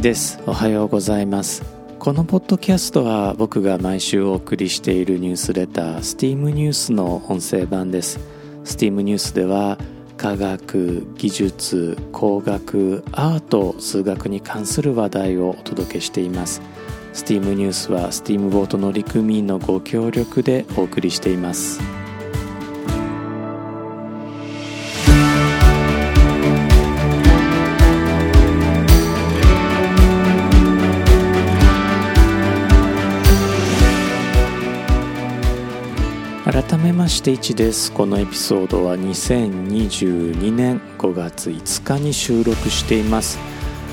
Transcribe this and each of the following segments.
です。おはようございます。このポッドキャストは僕が毎週お送りしているニュースレター STEAM ニュースの音声版です。STEAM ニュースでは科学技術工学アート数学に関する話題をお届けしています。STEAM ニュースは STEAM ボート乗組員のご協力でお送りしています。まして1です。このエピソードは2022年5月5日に収録しています。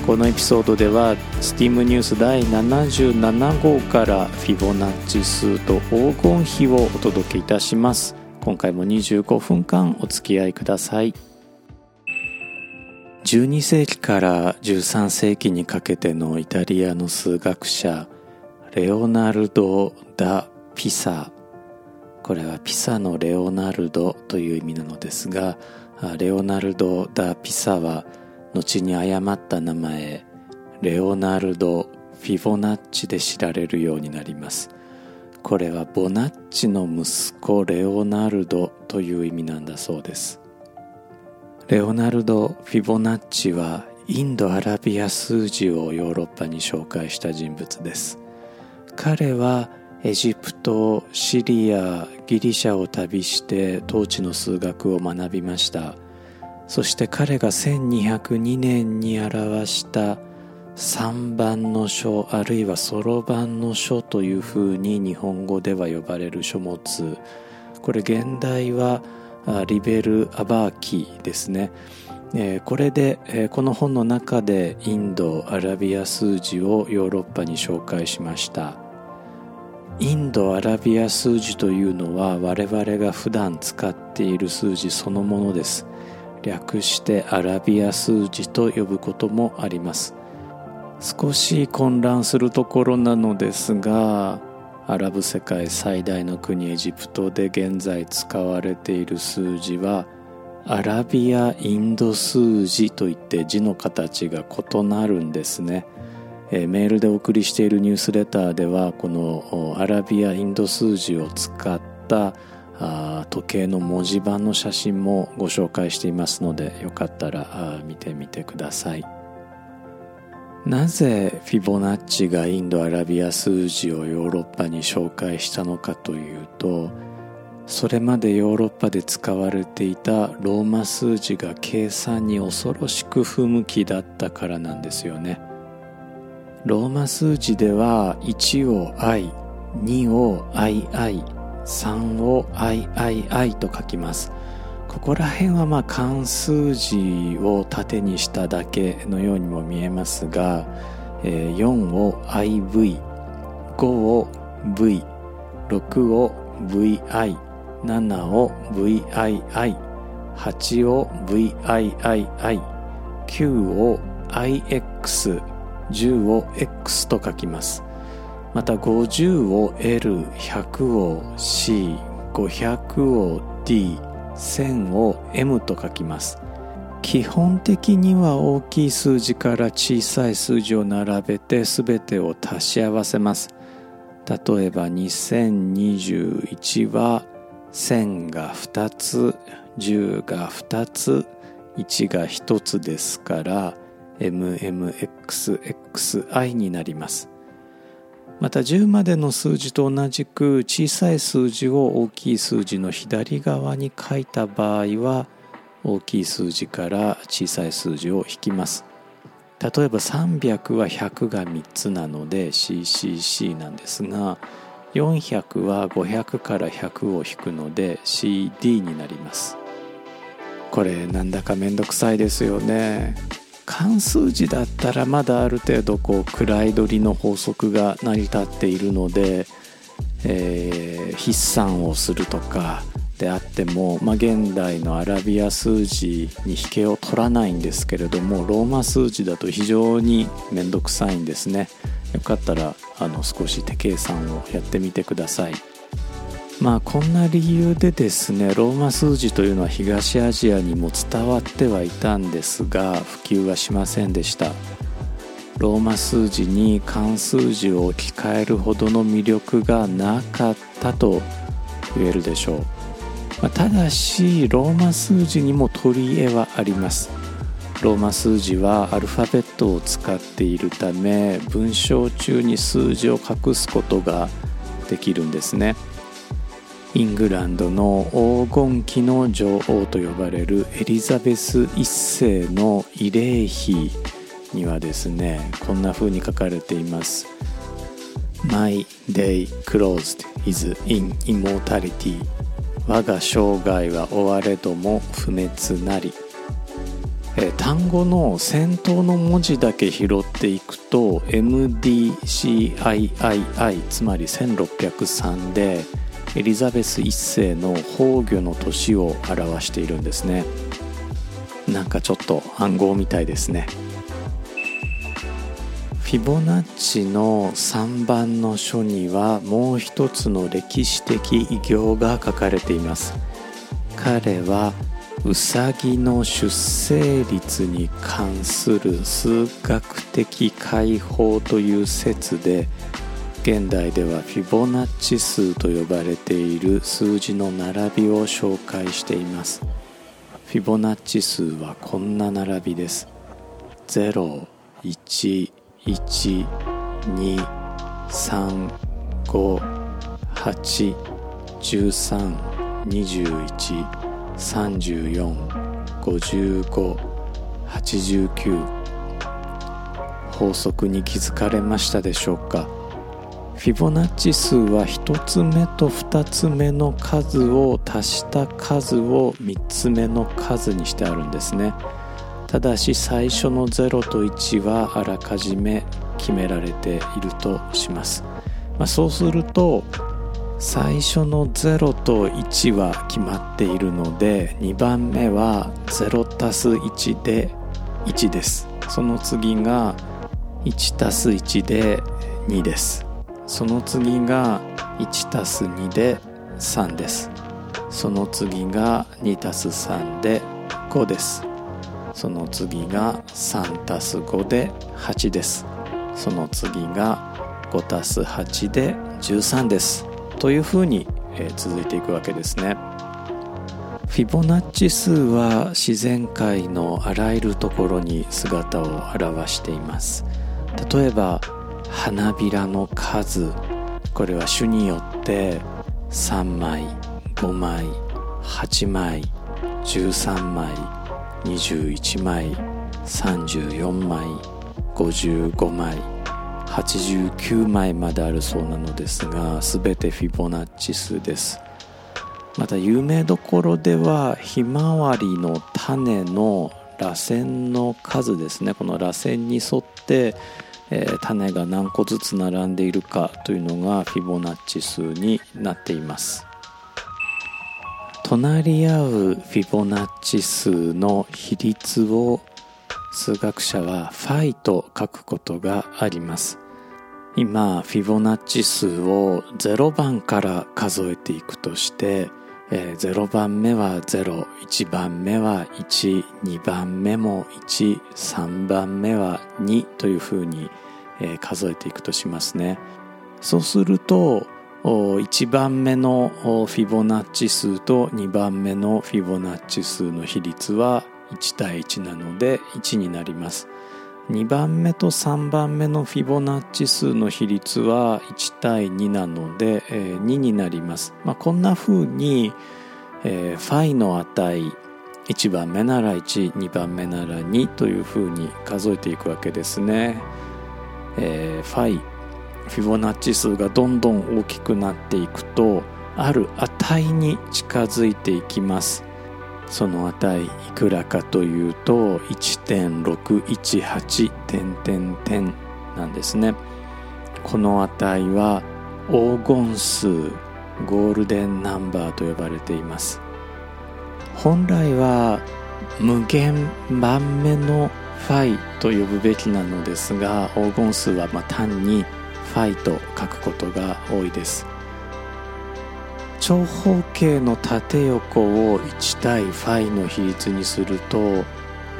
このエピソードでは STEAM ニュース第77号からフィボナッチ数と黄金比をお届けいたします。今回も25分間お付き合いください。12世紀から13世紀にかけてのイタリアの数学者レオナルド・ダ・ピサ。これはピサのレオナルドという意味なのですがレオナルド・ダ・ピサは後に誤った名前レオナルド・フィボナッチで知られるようになります。これはボナッチの息子レオナルドという意味なんだそうです。レオナルド・フィボナッチはインドアラビア数字をヨーロッパに紹介した人物です。彼はエジプトシリアギリシャを旅して当地の数学を学びました。そして彼が1202年に表した三番の書あるいはそろばんの書というふうに日本語では呼ばれる書物。これ現代はリベル・アバーキですね。これでこの本の中でインドアラビア数字をヨーロッパに紹介しました。インドアラビア数字というのは我々が普段使っている数字そのものです。略してアラビア数字と呼ぶこともあります。少し混乱するところなのですがアラブ世界最大の国エジプトで現在使われている数字はアラビアインド数字といって字の形が異なるんですね。え、メールでお送りしているニュースレターではこのアラビアインド数字を使ったあ時計の文字盤の写真もご紹介していますのでよかったら見てみてください。なぜフィボナッチがインドアラビア数字をヨーロッパに紹介したのかというとそれまでヨーロッパで使われていたローマ数字が計算に恐ろしく不向きだったからなんですよね。ローマ数字では1を i、2を ii、3を iii と書きます。ここら辺はまあ漢数字を縦にしただけのようにも見えますが、え4を iv、5を v、6を vi、7を vii、8を viii、9を ix、10を X と書きます。また50を L100 を C500 を D1000 を M と書きます。基本的には大きい数字から小さい数字を並べて全てを足し合わせます。例えば2021は1000が2つ10が2つ1が1つですから MMXXI になります。また10までの数字と同じく小さい数字を大きい数字の左側に書いた場合は大きい数字から小さい数字を引きます。例えば300は100が3つなので CCC なんですが400は500から100を引くので CD になります。これなんだかめんどくさいですよね。漢数字だったらまだある程度こう位取りの法則が成り立っているので、えー、筆算をするとかであっても、まあ、現代のアラビア数字に引けを取らないんですけれどもローマ数字だと非常に面倒くさいんですね。よかったらあの少し手計算をやってみてください。まあこんな理由でですねローマ数字というのは東アジアにも伝わってはいたんですが普及はしませんでした。ローマ数字に漢数字を置き換えるほどの魅力がなかったと言えるでしょう、まあ、ただしローマ数字にも取り柄はあります。ローマ数字はアルファベットを使っているため文章中に数字を隠すことができるんですね。イングランドの黄金期の女王と呼ばれるエリザベス1世の慰霊碑にはですねこんな風に書かれています。My day closed is in immortality. 我が生涯は終われども不滅なり。え単語の先頭の文字だけ拾っていくと MDCIII つまり1603でエリザベス1世の崩御の年を表しているんですね。なんかちょっと暗号みたいですね。フィボナッチの3番の書にはもう一つの歴史的偉業が書かれています。彼はウサギの出生率に関する数学的解放という説で現代ではフィボナッチ数と呼ばれている数字の並びを紹介しています。フィボナッチ数はこんな並びです。0 1 1 2 3 5 8 13 21 345589法則に気づかれましたでしょうか？フィボナッチ数は1つ目と2つ目の数を足した数を3つ目の数にしてあるんですね。ただし最初の0と1はあらかじめ決められているとします、まあ、そうすると最初の0と1は決まっているので2番目は0 1で1です。その次が1 1で2です。その次が 1+2 で3です。その次が 2+3 で5です。その次が 3+5 で8です。その次が 5+8 で13です。というふうに、え続いていくわけですね。フィボナッチ数は自然界のあらゆるところに姿を現しています。例えば花びらの数。これは種によって3枚5枚8枚13枚21枚34枚55枚89枚まであるそうなのですが全てフィボナッチ数です。また有名どころではひまわりの種の螺旋の数ですね。この螺旋に沿って、えー、種が何個ずつ並んでいるかというのがフィボナッチ数になっています。隣り合うフィボナッチ数の比率を数学者はファイと書くことがあります。今フィボナッチ数を0番から数えていくとして、えー、0番目は01番目は12番目も13番目は2というふうに、えー、数えていくとしますね。そうすると1番目のフィボナッチ数と2番目のフィボナッチ数の比率は1対1なので1になります。2番目と3番目のフィボナッチ数の比率は1対2なので、え、2になります、まあ、こんな風に、え、ファイの値1番目なら12番目なら2という風に数えていくわけですね、えー、ファイフィボナッチ数がどんどん大きくなっていくとある値に近づいていきます。その値いくらかというと1.618点点点なんですね。この値は黄金数ゴールデンナンバーと呼ばれています。本来は無限番目のファイと呼ぶべきなのですが黄金数はま単にファイと書くことが多いです。長方形の縦横を1対ファイの比率にすると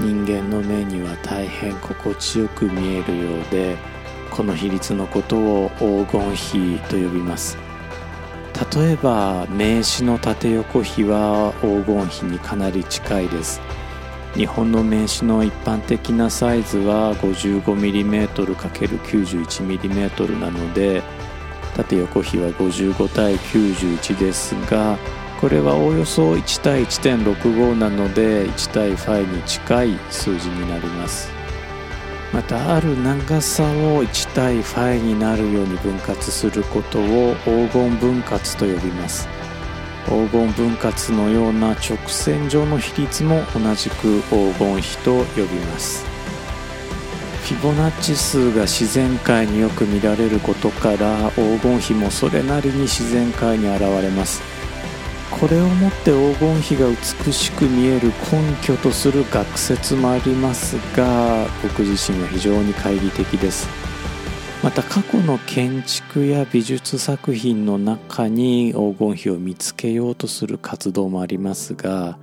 人間の目には大変心地よく見えるようでこの比率のことを黄金比と呼びます。例えば名刺の縦横比は黄金比にかなり近いです。日本の名詞の一般的なサイズは 55mm×91mm なので縦横比は55対91ですがこれはおおよそ1対1.65なので1対5に近い数字になります。またある長さを1対5になるように分割することを黄金分割と呼びます。黄金分割のような直線上の比率も同じく黄金比と呼びます。フィボナッチ数が自然界によく見られることから黄金比もそれなりに自然界に現れます。これをもって黄金比が美しく見える根拠とする学説もありますが僕自身は非常に懐疑的です。また過去の建築や美術作品の中に黄金比を見つけようとする活動もありますが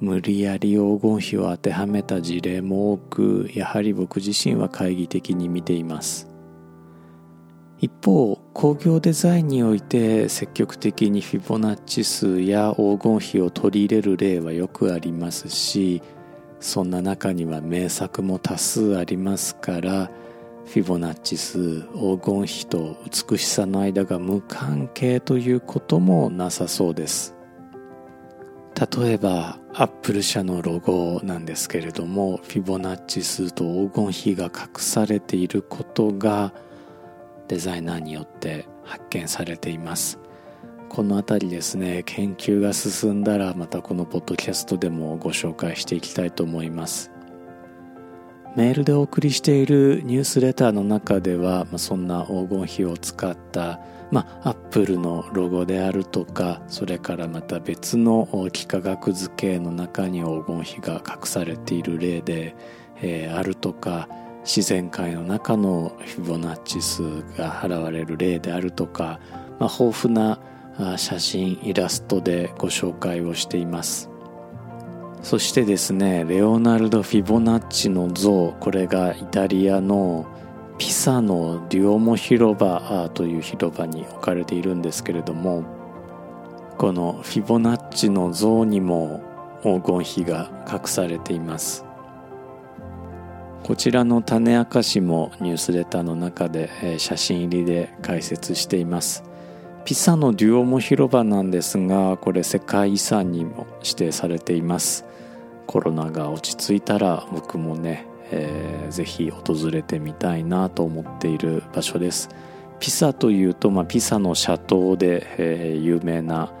無理やり黄金比を当てはめた事例も多くやはり僕自身は懐疑的に見ています。一方工業デザインにおいて積極的にフィボナッチ数や黄金比を取り入れる例はよくありますしそんな中には名作も多数ありますからフィボナッチ数黄金比と美しさの間が無関係ということもなさそうです。例えばアップル社のロゴなんですけれどもフィボナッチ数と黄金比が隠されていることがデザイナーによって発見されています。この辺りですね研究が進んだらまたこのポッドキャストでもご紹介していきたいと思います。メールでお送りしているニュースレターの中では、まあ、そんな黄金比を使ったまあ、アップルのロゴであるとかそれからまた別の幾何学図形の中に黄金比が隠されている例で、えー、あるとか自然界の中のフィボナッチ数が払われる例であるとか、まあ、豊富な写真イラストでご紹介をしています。そしてですねレオナルド・フィボナッチの像これがイタリアのピサのデュオモ広場という広場に置かれているんですけれどもこのフィボナッチの像にも黄金比が隠されています。こちらの種明かしもニュースレターの中で写真入りで解説しています。ピサのデュオモ広場なんですがこれ世界遺産にも指定されています。コロナが落ち着いたら僕もね、えー、ぜひ訪れてみたいなと思っている場所です。ピサというと、まあ、ピサの斜塔で、えー、有名な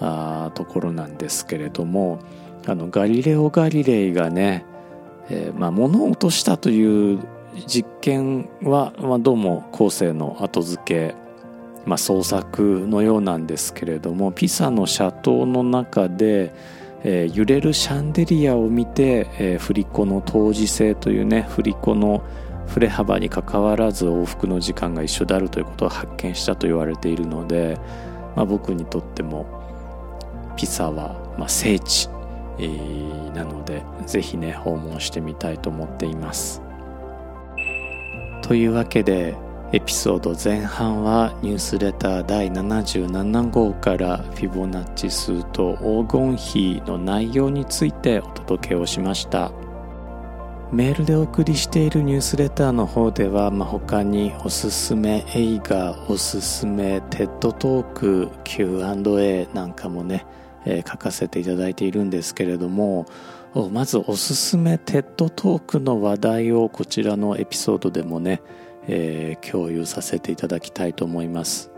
あところなんですけれどもあのガリレオ・ガリレイがねえー、まあ、物を落としたという実験は、まあ、どうも後世の後付け、まあ、創作のようなんですけれどもピサの斜塔の中で、えー、揺れるシャンデリアを見て、えー、振り子の当時性というね振り子の振れ幅にかかわらず往復の時間が一緒であるということを発見したと言われているので、まあ、僕にとってもピサは、まあ、聖地えー、なのでぜひね訪問してみたいと思っています。というわけでエピソード前半はニュースレター第77号からフィボナッチ数と黄金比の内容についてお届けをしました。メールでお送りしているニュースレターの方では、まあ、他におすすめ映画おすすめテッドトーク Q&A なんかもねえー、書かせていただいているんですけれどもまずおすすめ TED トークの話題をこちらのエピソードでもね、えー、共有させていただきたいと思います、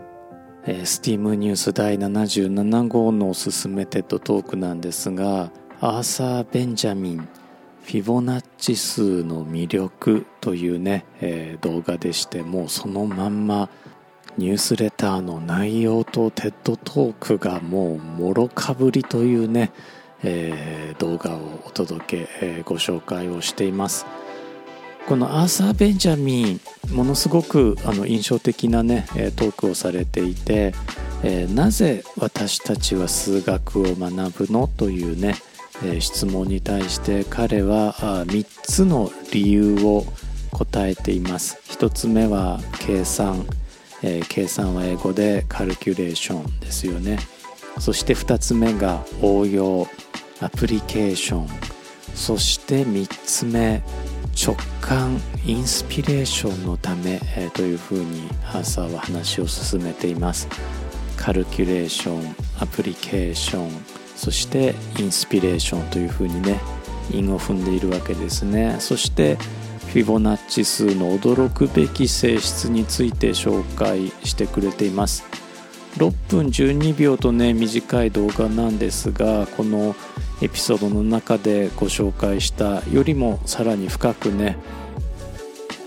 えー、 STEAM ニュース第77号のおすすめ TED トークなんですがアーサー・ベンジャミンフィボナッチ数の魅力というね、えー、動画でしてもうそのまんまニュースレターの内容とテッドトークがもうもろかぶりというね、えー、動画をお届け、えー、ご紹介をしています。このアーサー・ベンジャミンものすごくあの印象的なねトークをされていて、えー、なぜ私たちは数学を学ぶのというね、え、質問に対して彼は3つの理由を答えています。1つ目は計算、えー、計算は英語でカルキュレーションですよね。そして2つ目が応用。アプリケーション。そして3つ目直感インスピレーションのため、えー、というふうにアーサーは話を進めています。カルキュレーションアプリケーションそしてインスピレーションというふうにね韻を踏んでいるわけですね。そしてフィボナッチ数の驚くべき性質について紹介してくれています。6分12秒とね短い動画なんですがこのエピソードの中でご紹介したよりもさらに深くね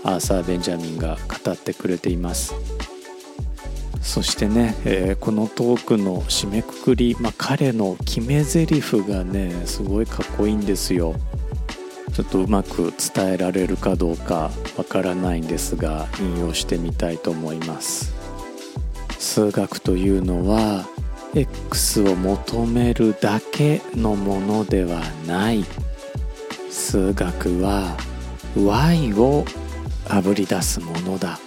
アーサー・ベンジャミンが語ってくれています。そしてね、えー、このトークの締めくくり、まあ、彼の決め台詞がねすごいかっこいいんですよ。ちょっとうまく伝えられるかどうかわからないんですが引用してみたいと思います。数学というのは X を求めるだけのものではない数学は Y をあぶり出すものだ。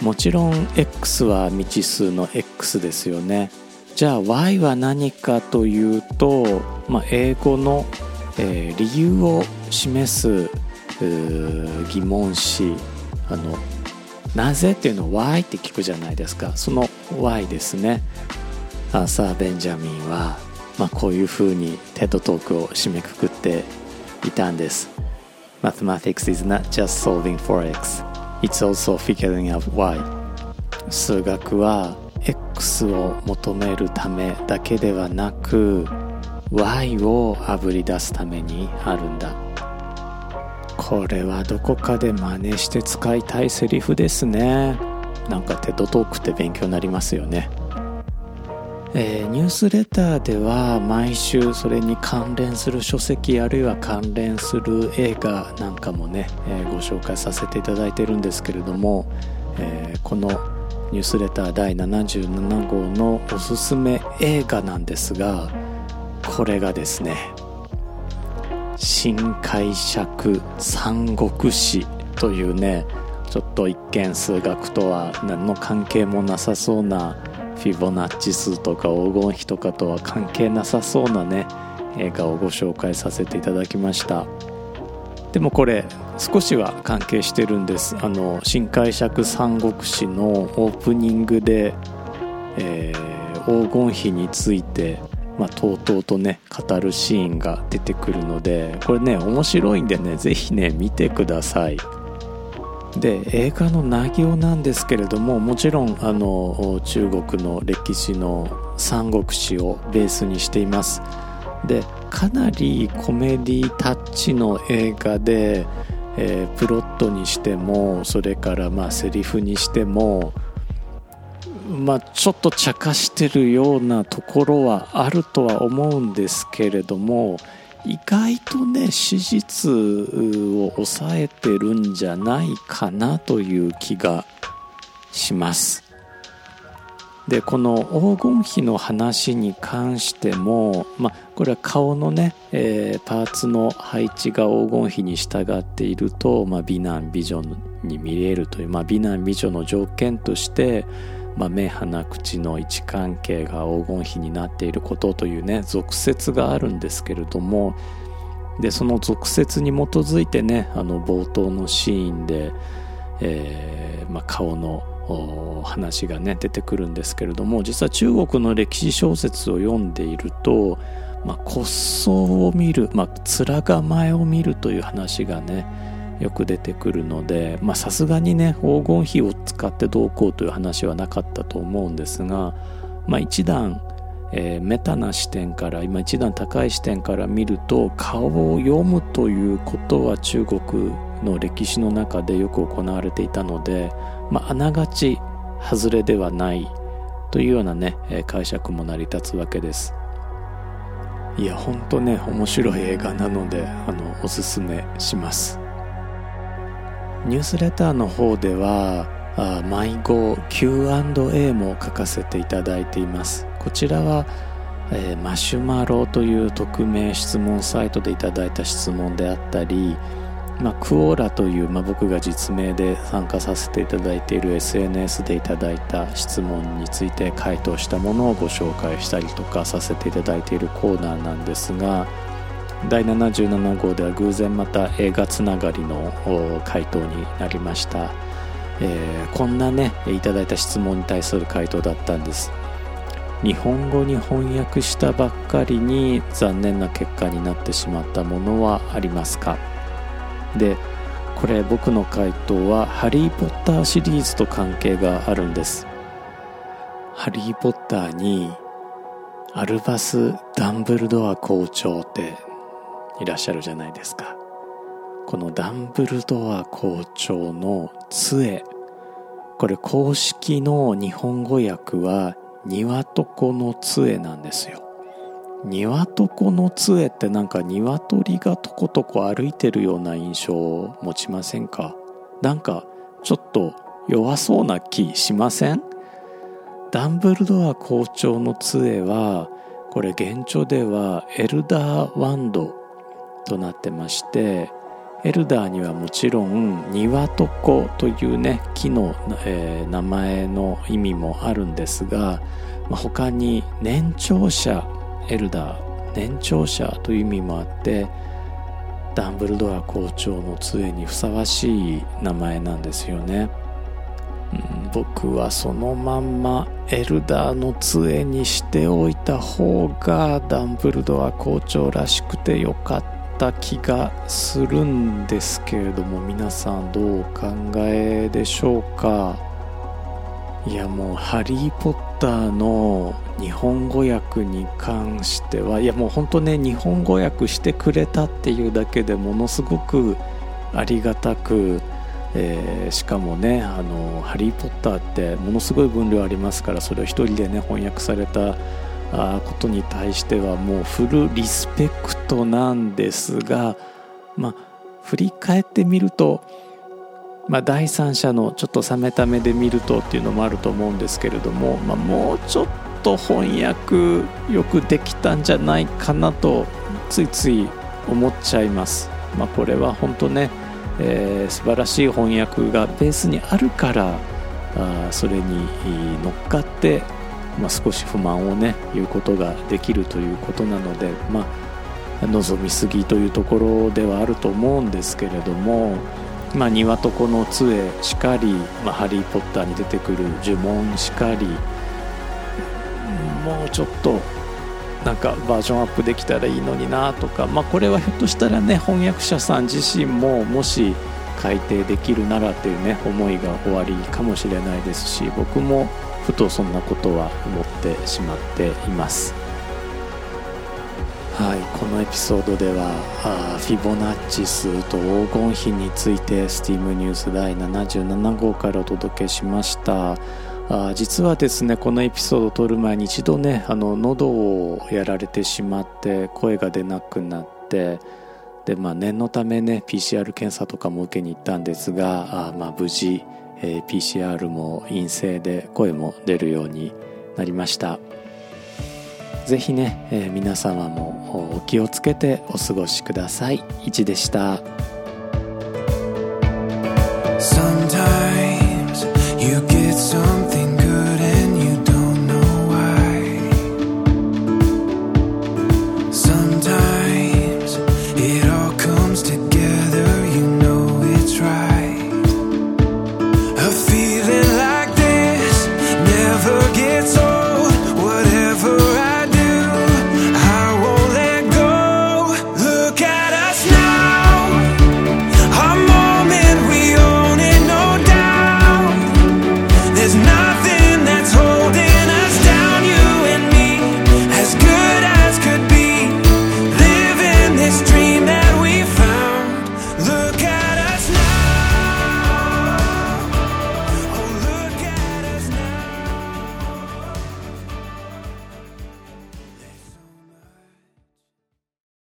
もちろん X は未知数の X ですよね。じゃあ Y は何かというと、まあ、英語の、えー、理由を示す疑問詞。あのなぜっていうのを Why って聞くじゃないですか。その Y ですね。アーサー・ベンジャミンは、まあ、こういうふうにテッドトークを締めくくっていたんです。Mathematics is not just solving for x It's also figuring out why. 数学は X を求めるためだけではなく Y をあぶり出すためにあるんだ。これはどこかで真似して使いたいセリフですね。なんかテッドトークって勉強になりますよね。えー、ニュースレターでは毎週それに関連する書籍あるいは関連する映画なんかもね、えー、ご紹介させていただいてるんですけれども、えー、このニュースレター第77号のおすすめ映画なんですがこれがですね新解釈三国志というねちょっと一見数学とは何の関係もなさそうなフィボナッチ数とか黄金比とかとは関係なさそうなね映画をご紹介させていただきました。でもこれ少しは関係してるんです。あの新解釈三国志のオープニングで、えー、黄金比についてまあ、とうとうとね語るシーンが出てくるのでこれね面白いんでね是非ね見てください。で映画の内容なんですけれどももちろんあの中国の歴史の三国志をベースにしています。でかなりコメディタッチの映画で、えー、プロットにしてもそれからまあセリフにしてもまあ、ちょっと茶化してるようなところはあるとは思うんですけれども意外とね史実を抑えてるんじゃないかなという気がします。でこの黄金比の話に関しても、まあ、これは顔のね、えー、パーツの配置が黄金比に従っていると、まあ、美男美女に見えるという、まあ、美男美女の条件としてまあ、目鼻口の位置関係が黄金比になっていることというね俗説があるんですけれどもでその俗説に基づいてねあの冒頭のシーンで、えーまあ、顔の話がね出てくるんですけれども実は中国の歴史小説を読んでいると、まあ、骨葬を見る、まあ、面構えを見るという話がねよく出てくるのでさすがにね黄金比を使ってどうこうという話はなかったと思うんですが、まあ、一段、えー、メタな視点から今一段高い視点から見ると顔を読むということは中国の歴史の中でよく行われていたので、まあ、あながち外れではないというようなね解釈も成り立つわけです。いやほんとね面白い映画なのであのおすすめします。ニュースレターの方では迷子 Q&A も書かせていただいています。こちらはえー、マシュマロという匿名質問サイトでいただいた質問であったり、まあ、クオーラという、まあ、僕が実名で参加させていただいている SNS でいただいた質問について回答したものをご紹介したりとかさせていただいているコーナーなんですが第77号では偶然また映画つながりの回答になりました、えー、こんなねいただいた質問に対する回答だったんです。日本語に翻訳したばっかりに残念な結果になってしまったものはありますか？でこれ僕の回答は「ハリー・ポッター」シリーズと関係があるんです。ハリー・ポッターにアルバス・ダンブルドア校長っていらっしゃるじゃないですか。このダンブルドア校長の杖。これ公式の日本語訳は鶏の杖なんですよ。鶏の杖ってなんか鶏がとことこ歩いてるような印象を持ちませんか？なんかちょっと弱そうな気しません？ダンブルドア校長の杖はこれ現状ではエルダーワンドとなってましてエルダーにはもちろん鶏というね木の、えー、名前の意味もあるんですが、まあ、他に年長者エルダー年長者という意味もあってダンブルドア校長の杖にふさわしい名前なんですよね、うん、僕はそのまんまエルダーの杖にしておいた方がダンブルドア校長らしくてよかった。た気がするんですけれども皆さんどうお考えでしょうか？いやもう「ハリー・ポッター」の日本語訳に関してはいやもう本当ね日本語訳してくれたっていうだけでものすごくありがたく、えー、しかもねあの「ハリー・ポッター」ってものすごい分量ありますからそれを一人でね翻訳されたあことに対してはもうフルリスペクトなんですがまあ振り返ってみるとまあ、第三者のちょっと冷めた目で見るとっていうのもあると思うんですけれども、まあ、もうちょっと翻訳よくできたんじゃないかなとついつい思っちゃいます。まあ、これは本当ね、えー、素晴らしい翻訳がベースにあるからあそれに乗っかって、まあ、少し不満をね言うことができるということなので、まあ、望みすぎというところではあると思うんですけれども。まあ、鶏の杖しかり、まあ、ハリー・ポッターに出てくる呪文しかりもうちょっとなんかバージョンアップできたらいいのになとか、まあ、これはひょっとしたらね翻訳者さん自身ももし改訂できるならっていうね思いが終わりかもしれないですし僕もふとそんなことは思ってしまっています。はい、このエピソードではあフィボナッチ数と黄金比についてスティームニュース第77号からお届けしましたあ実はですねこのエピソードを撮る前に一度ねあの喉をやられてしまって声が出なくなってで、まあ、念のためね PCR 検査とかも受けに行ったんですがあ、まあ、無事、えー、PCR も陰性で声も出るようになりました。ぜひね、えー、皆様もお気をつけてお過ごしください。いちでした。